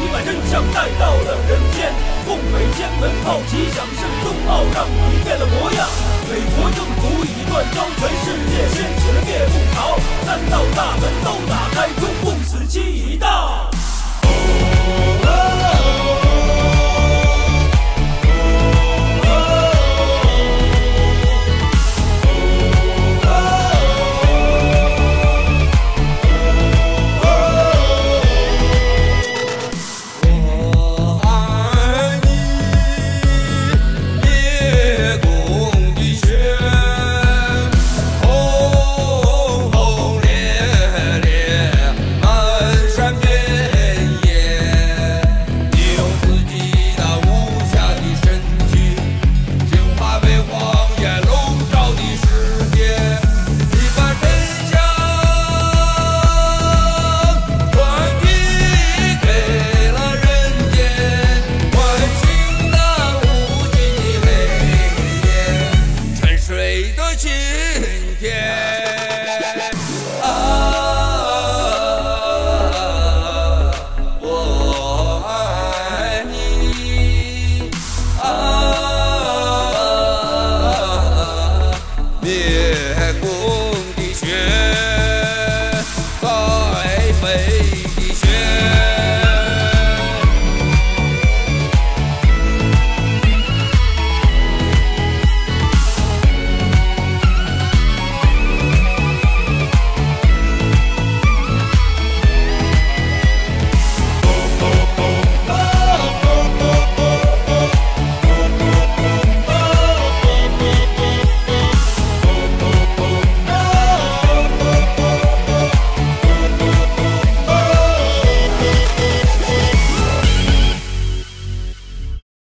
你把真相带到了人间。共匪天门炮齐响，是冬奥让你变了模样。今天。